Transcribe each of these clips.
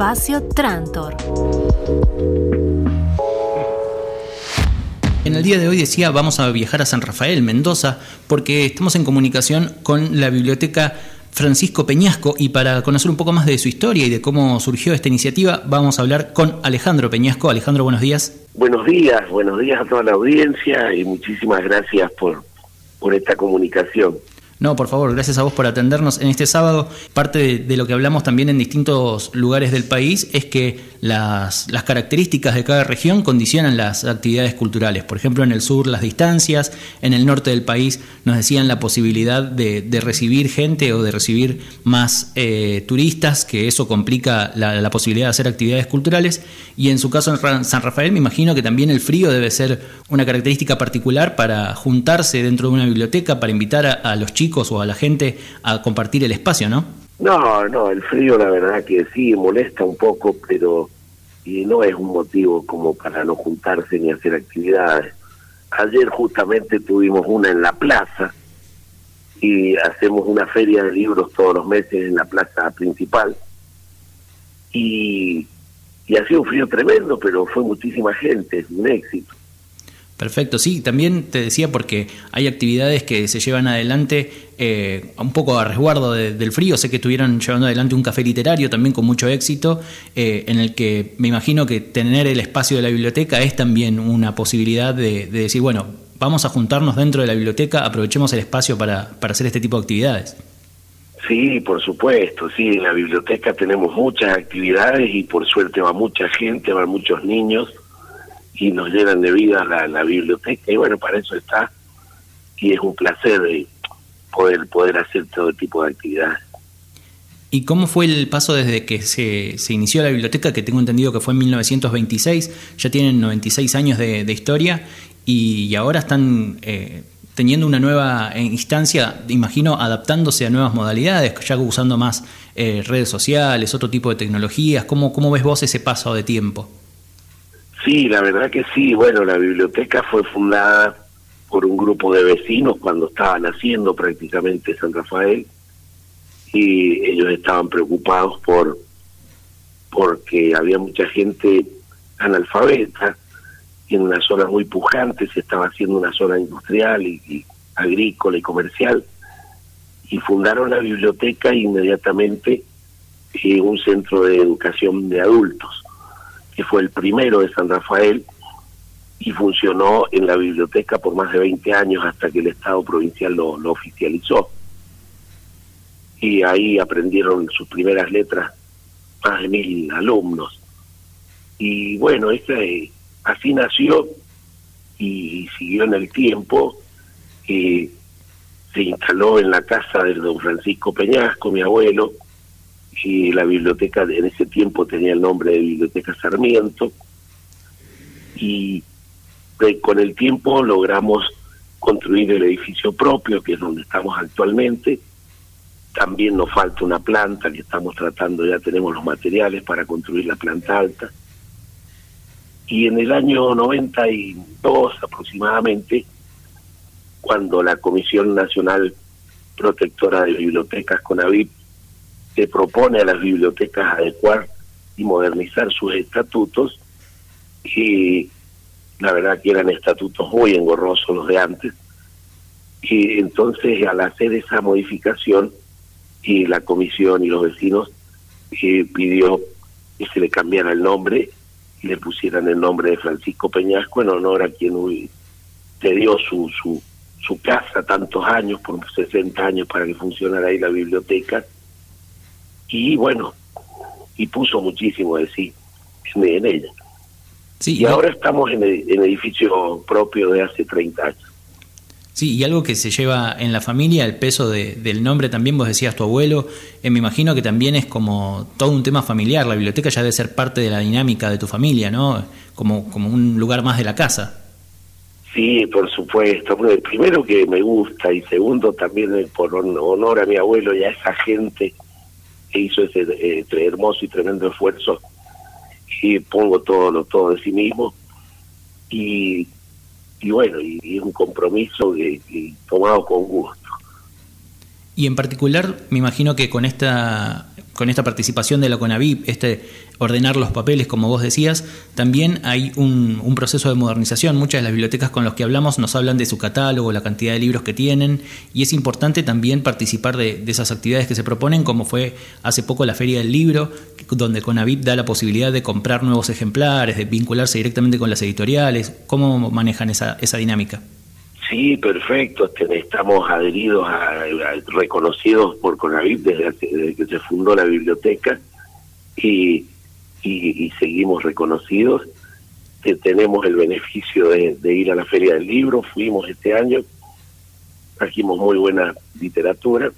Espacio Trantor. En el día de hoy decía vamos a viajar a San Rafael, Mendoza, porque estamos en comunicación con la biblioteca Francisco Peñasco y para conocer un poco más de su historia y de cómo surgió esta iniciativa vamos a hablar con Alejandro Peñasco. Alejandro, buenos días. Buenos días, buenos días a toda la audiencia y muchísimas gracias por, por esta comunicación. No, por favor, gracias a vos por atendernos en este sábado. Parte de, lo que hablamos también en distintos lugares del país es que las, las, características de cada región condicionan las actividades culturales. Por ejemplo, en el sur las distancias, en el norte del país nos decían la posibilidad de, recibir gente o de recibir más eh, turistas, que eso complica la, posibilidad de hacer actividades culturales. Y en su caso en San Rafael me imagino que también el frío debe ser una característica particular para juntarse dentro de una biblioteca, para invitar a los chicos o a la gente a compartir el espacio, ¿no? No, no, el frío la verdad que sí molesta un poco, pero y no es un motivo como para no juntarse ni hacer actividades. Ayer justamente tuvimos una en la plaza y hacemos una feria de libros todos los meses en la plaza principal y, y ha sido un frío tremendo, pero fue muchísima gente, es un éxito. Perfecto, sí, también te decía porque hay actividades que se llevan adelante eh, un poco a resguardo del frío, sé que estuvieron llevando adelante un café literario también con mucho éxito, eh, en el que me imagino que tener el espacio de la biblioteca es también una posibilidad de, decir, bueno, vamos a juntarnos dentro de la biblioteca, aprovechemos el espacio para, para hacer este tipo de actividades. Sí, por supuesto, sí, en la biblioteca tenemos muchas actividades y por suerte va mucha gente, van muchos niños y nos llenan de vida la, biblioteca y bueno, para eso está y es un placer de poder, poder hacer todo tipo de actividades. ¿Y cómo fue el paso desde que se, se, inició la biblioteca, que tengo entendido que fue en 1926, ya tienen 96 años de, de historia y, ahora están eh, teniendo una nueva instancia, imagino, adaptándose a nuevas modalidades, ya usando más eh, redes sociales, otro tipo de tecnologías? ¿Cómo, ¿Cómo ves vos ese paso de tiempo? Sí, la verdad que sí. Bueno, la biblioteca fue fundada por un grupo de vecinos cuando estaban haciendo prácticamente San Rafael y ellos estaban preocupados por porque había mucha gente analfabeta y en una zona muy pujante se estaba haciendo una zona industrial y, agrícola y comercial y fundaron la biblioteca inmediatamente en un centro de educación de adultos que fue el primero de San Rafael y funcionó en la biblioteca por más de 20 años hasta que el Estado provincial lo, oficializó. Y ahí aprendieron sus primeras letras más de mil alumnos. Y bueno, este, así nació y siguió en el tiempo. se instaló en la casa de don Francisco Peñasco, mi abuelo, y la biblioteca en ese tiempo tenía el nombre de Biblioteca Sarmiento y con el tiempo logramos construir el edificio propio, que es donde estamos actualmente. También nos falta una planta que estamos tratando, ya tenemos los materiales para construir la planta alta. Y en el año 92 aproximadamente, cuando la Comisión Nacional Protectora de Bibliotecas, CONAVIP, se propone a las bibliotecas adecuar y modernizar sus estatutos y la verdad que eran estatutos muy engorrosos los de antes y entonces al hacer esa modificación y la comisión y los vecinos pidió que se le cambiara el nombre y le pusieran el nombre de Francisco Peñasco en honor a quien le dio su, su, su casa tantos años, por 60 años para que funcionara ahí la biblioteca y bueno, y puso muchísimo de sí en, ella. Sí, y ahora estamos en, el, edificio propio de hace 30 años. Sí, y algo que se lleva en la familia, el peso de, del nombre también, vos decías tu abuelo, eh, me imagino que también es como todo un tema familiar, la biblioteca ya debe ser parte de la dinámica de tu familia, ¿no? Como, como un lugar más de la casa. Sí, por supuesto. primero que me gusta y segundo también por honor a mi abuelo y a esa gente hizo ese eh, hermoso y tremendo esfuerzo y pongo todo lo todo de sí mismo y, y bueno y, es un compromiso que, tomado con gusto. Y en particular me imagino que con esta con esta participación de la CONAVIP, este ordenar los papeles, como vos decías, también hay un, proceso de modernización. Muchas de las bibliotecas con las que hablamos nos hablan de su catálogo, la cantidad de libros que tienen, y es importante también participar de, esas actividades que se proponen, como fue hace poco la Feria del Libro, donde CONAVIP da la posibilidad de comprar nuevos ejemplares, de vincularse directamente con las editoriales. ¿Cómo manejan esa, esa dinámica? Sí, perfecto. Este, estamos adheridos, a, reconocidos por CONAVIP desde, que se fundó la biblioteca y, y, seguimos reconocidos. Que tenemos el beneficio de, ir a la Feria del Libro. Fuimos este año, trajimos muy buena literatura.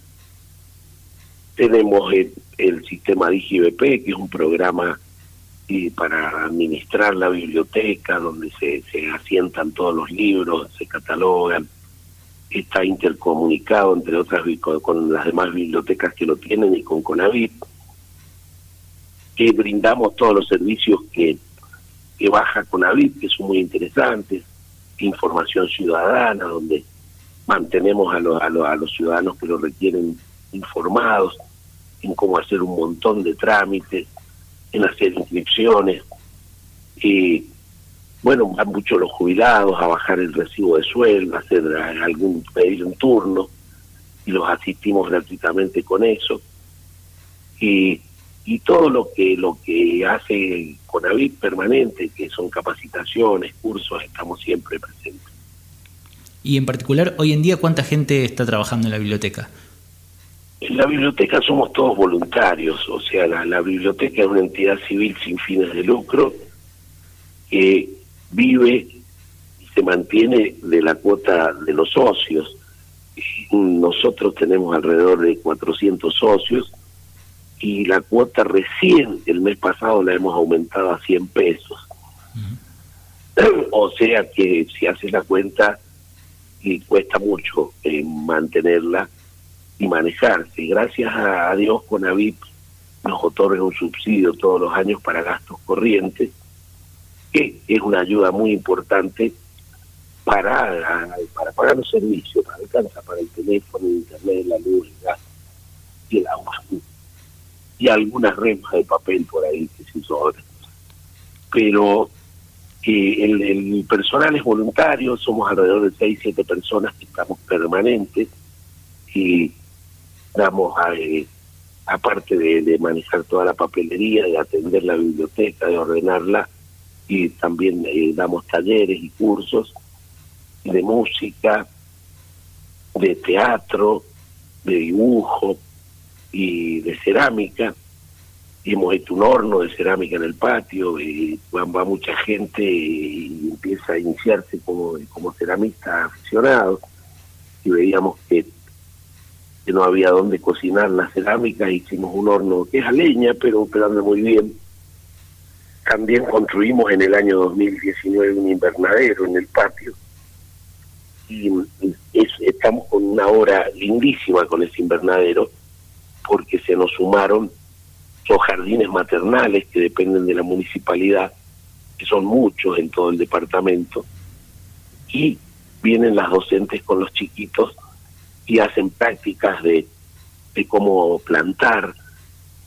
Tenemos el, el sistema DigiBP, que es un programa y para administrar la biblioteca, donde se, asientan todos los libros, se catalogan, está intercomunicado, entre otras, con, las demás bibliotecas que lo tienen y con Conavit, que brindamos todos los servicios que, que baja Conavit, que son muy interesantes, información ciudadana, donde mantenemos a, los a, a los ciudadanos que lo requieren informados en cómo hacer un montón de trámites, en hacer inscripciones. Y bueno, van mucho los jubilados a bajar el recibo de sueldo, a hacer algún pedir un turno y los asistimos gratuitamente con eso. Y, y todo lo que lo que hace Conavit permanente, que son capacitaciones, cursos, estamos siempre presentes. Y en particular, hoy en día, ¿cuánta gente está trabajando en la biblioteca? En la biblioteca somos todos voluntarios, o sea, la, biblioteca es una entidad civil sin fines de lucro que vive y se mantiene de la cuota de los socios. Nosotros tenemos alrededor de 400 socios y la cuota recién el mes pasado la hemos aumentado a 100 pesos. O sea que si haces la cuenta y cuesta mucho eh, mantenerla y manejarse. Gracias a Dios, con Conavip nos otorga un subsidio todos los años para gastos corrientes, que es una ayuda muy importante para, para pagar los servicios, para alcanza para el teléfono, el internet, la luz, el gas y el agua. Y algunas remas de papel por ahí que se sobran. Pero eh, el, el personal es voluntario, somos alrededor de 6, 7 personas que estamos permanentes y damos a, eh, aparte de, manejar toda la papelería, de atender la biblioteca, de ordenarla, y también eh, damos talleres y cursos de música, de teatro, de dibujo y de cerámica. Y hemos hecho un horno de cerámica en el patio, y va, mucha gente y empieza a iniciarse como, como ceramista aficionado. Y veíamos que que no había dónde cocinar la cerámica, hicimos un horno que es a leña, pero operando muy bien. También construimos en el año 2019 un invernadero en el patio y estamos con una obra lindísima con ese invernadero porque se nos sumaron los jardines maternales que dependen de la municipalidad, que son muchos en todo el departamento, y vienen las docentes con los chiquitos y hacen prácticas de, de cómo plantar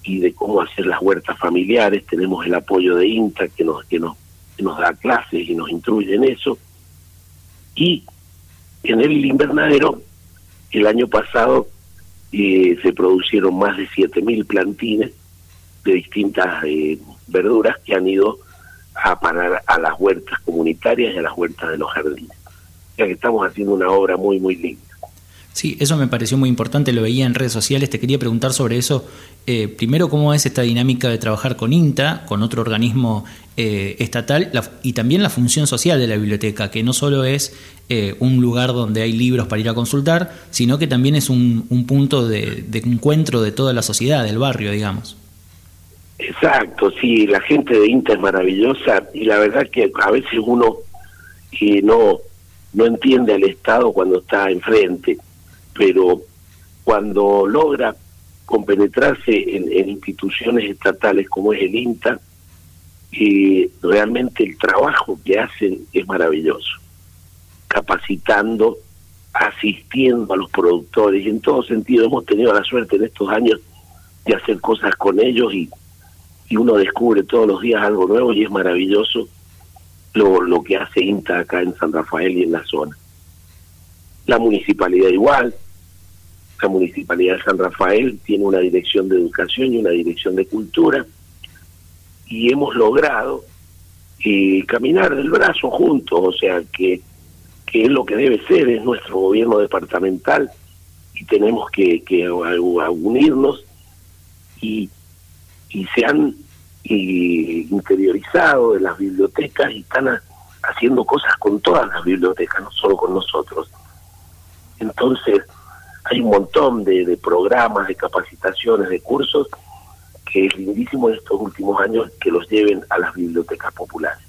y de cómo hacer las huertas familiares. Tenemos el apoyo de INTA que nos, que nos, nos da clases y nos instruye en eso. Y en el invernadero, el año pasado eh, se producieron más de 7.000 plantines de distintas eh, verduras que han ido a parar a las huertas comunitarias y a las huertas de los jardines. O sea que estamos haciendo una obra muy, muy linda. Sí, eso me pareció muy importante, lo veía en redes sociales, te quería preguntar sobre eso. Eh, primero, ¿cómo es esta dinámica de trabajar con INTA, con otro organismo eh, estatal, y también la función social de la biblioteca, que no solo es eh, un lugar donde hay libros para ir a consultar, sino que también es un, punto de, encuentro de toda la sociedad, del barrio, digamos. Exacto, sí, la gente de INTA es maravillosa y la verdad que a veces uno no, no entiende al Estado cuando está enfrente pero cuando logra compenetrarse en, instituciones estatales como es el INTA, eh, realmente el trabajo que hacen es maravilloso, capacitando, asistiendo a los productores, y en todo sentido hemos tenido la suerte en estos años de hacer cosas con ellos y, y uno descubre todos los días algo nuevo y es maravilloso lo, lo que hace INTA acá en San Rafael y en la zona. La municipalidad igual, la municipalidad de San Rafael tiene una dirección de educación y una dirección de cultura y hemos logrado eh, caminar del brazo juntos, o sea que, que es lo que debe ser, es nuestro gobierno departamental y tenemos que, que unirnos y, y se han interiorizado de las bibliotecas y están haciendo cosas con todas las bibliotecas, no solo con nosotros. Entonces, hay un montón de, de programas, de capacitaciones, de cursos que es lindísimo en estos últimos años que los lleven a las bibliotecas populares.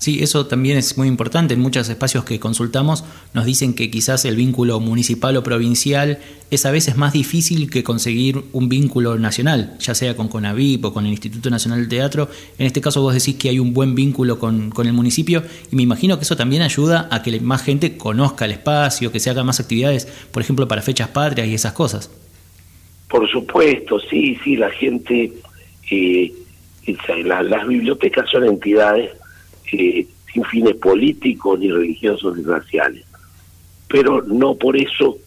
Sí, eso también es muy importante. En muchos espacios que consultamos nos dicen que quizás el vínculo municipal o provincial es a veces más difícil que conseguir un vínculo nacional, ya sea con CONAVIP o con el Instituto Nacional del Teatro. En este caso vos decís que hay un buen vínculo con, con el municipio y me imagino que eso también ayuda a que más gente conozca el espacio, que se hagan más actividades, por ejemplo, para fechas patrias y esas cosas. Por supuesto, sí, sí, la gente, eh, las bibliotecas son entidades eh, sin fines políticos, ni religiosos, ni raciales. Pero no por eso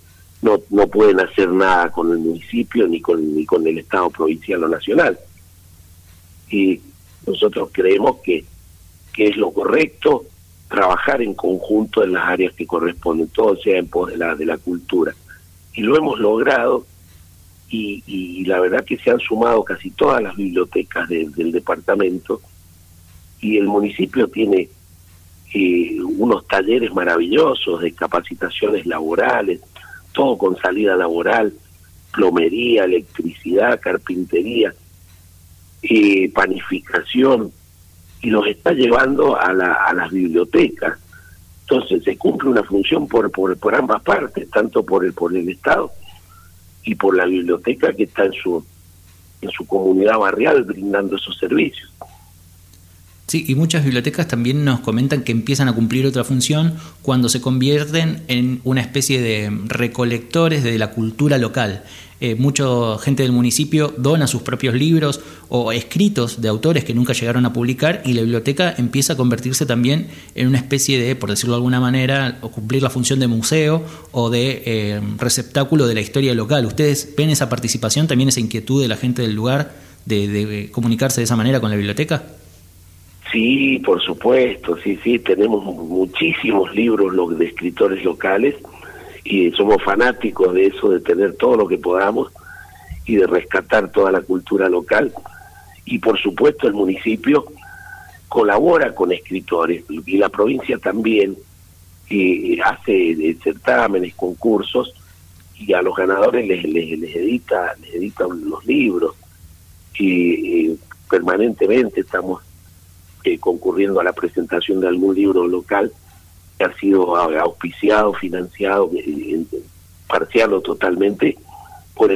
no, no pueden hacer nada con el municipio, ni con, ni con el Estado provincial o nacional. Y nosotros creemos que, que es lo correcto trabajar en conjunto en las áreas que corresponden, todo sea en pos de la, de la cultura. Y lo hemos logrado y, y, la verdad que se han sumado casi todas las bibliotecas del departamento y el municipio tiene eh, unos talleres maravillosos de capacitaciones laborales, todo con salida laboral, plomería, electricidad, carpintería, eh, panificación, y los está llevando a, la, a las bibliotecas. Entonces se cumple una función por, por, por ambas partes, tanto por el, por el Estado y por la biblioteca que está en su, en su comunidad barrial brindando esos servicios. Sí, y muchas bibliotecas también nos comentan que empiezan a cumplir otra función cuando se convierten en una especie de recolectores de la cultura local. Eh, mucha gente del municipio dona sus propios libros o escritos de autores que nunca llegaron a publicar y la biblioteca empieza a convertirse también en una especie de, por decirlo de alguna manera, o cumplir la función de museo o de eh, receptáculo de la historia local. ¿Ustedes ven esa participación, también esa inquietud de la gente del lugar de comunicarse de esa manera con la biblioteca? Sí, por supuesto, sí, sí, tenemos muchísimos libros de escritores locales y somos fanáticos de eso, de tener todo lo que podamos y de rescatar toda la cultura local. Y por supuesto el municipio colabora con escritores y la provincia también y hace certámenes, concursos y a los ganadores les, les, les edita les editan los libros y permanentemente estamos eh, concurriendo a la presentación de algún libro local que ha sido auspiciado, financiado, eh, parcial o totalmente